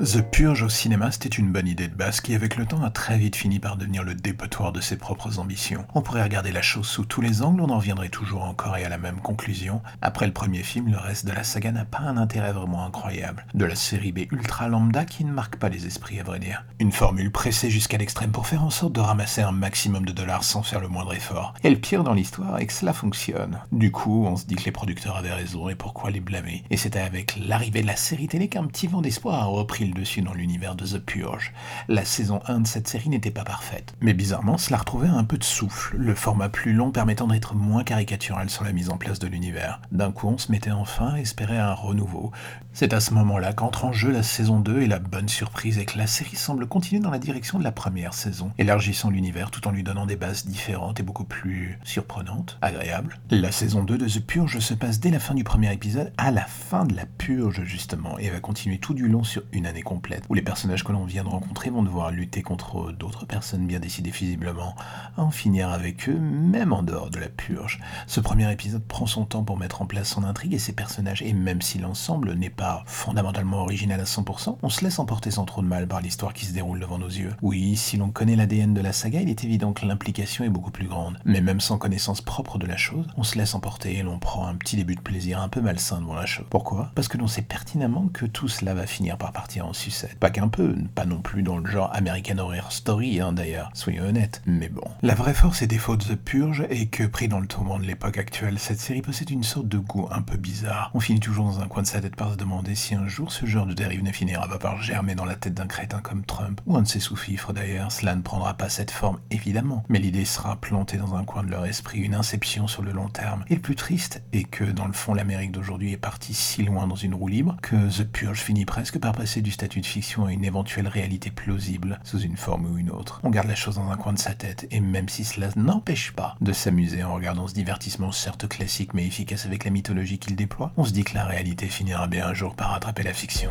The Purge au cinéma, c'était une bonne idée de base qui, avec le temps, a très vite fini par devenir le dépotoir de ses propres ambitions. On pourrait regarder la chose sous tous les angles, on en reviendrait toujours encore et à la même conclusion. Après le premier film, le reste de la saga n'a pas un intérêt vraiment incroyable. De la série B ultra lambda qui ne marque pas les esprits, à vrai dire. Une formule pressée jusqu'à l'extrême pour faire en sorte de ramasser un maximum de dollars sans faire le moindre effort. Et le pire dans l'histoire est que cela fonctionne. Du coup, on se dit que les producteurs avaient raison et pourquoi les blâmer. Et c'était avec l'arrivée de la série télé qu'un petit vent d'espoir a repris dessus dans l'univers de The Purge. La saison 1 de cette série n'était pas parfaite. Mais bizarrement, cela retrouvait un peu de souffle, le format plus long permettant d'être moins caricatural sur la mise en place de l'univers. D'un coup, on se mettait enfin à espérer un renouveau. C'est à ce moment-là qu'entre en jeu la saison 2 et la bonne surprise est que la série semble continuer dans la direction de la première saison, élargissant l'univers tout en lui donnant des bases différentes et beaucoup plus surprenantes, agréables. La saison 2 de The Purge se passe dès la fin du premier épisode à la fin de la purge justement et va continuer tout du long sur une année complète, où les personnages que l'on vient de rencontrer vont devoir lutter contre d'autres personnes bien décidées visiblement à en finir avec eux, même en dehors de la purge. Ce premier épisode prend son temps pour mettre en place son intrigue et ses personnages, et même si l'ensemble n'est pas fondamentalement original à 100%, on se laisse emporter sans trop de mal par l'histoire qui se déroule devant nos yeux. Oui, si l'on connaît l'ADN de la saga, il est évident que l'implication est beaucoup plus grande, mais même sans connaissance propre de la chose, on se laisse emporter et l'on prend un petit début de plaisir un peu malsain devant la chose. Pourquoi? Parce que l'on sait pertinemment que tout cela va finir par partir en sucette. Pas qu'un peu, pas non plus dans le genre American Horror Story, hein, d'ailleurs, soyons honnêtes. Mais bon. La vraie force et défaut de The Purge est que, pris dans le tourment de l'époque actuelle, cette série possède une sorte de goût un peu bizarre. On finit toujours dans un coin de sa tête par se demander si un jour ce genre de dérive ne finira pas par germer dans la tête d'un crétin comme Trump, ou un de ses sous-fifres d'ailleurs. Cela ne prendra pas cette forme, évidemment, mais l'idée sera plantée dans un coin de leur esprit, une inception sur le long terme. Et le plus triste est que, dans le fond, l'Amérique d'aujourd'hui est partie si loin dans une roue libre que The Purge finit presque par passer du statut de fiction à une éventuelle réalité plausible, sous une forme ou une autre. On garde la chose dans un coin de sa tête, et même si cela n'empêche pas de s'amuser en regardant ce divertissement certes classique mais efficace avec la mythologie qu'il déploie, on se dit que la réalité finira bien un jour par rattraper la fiction.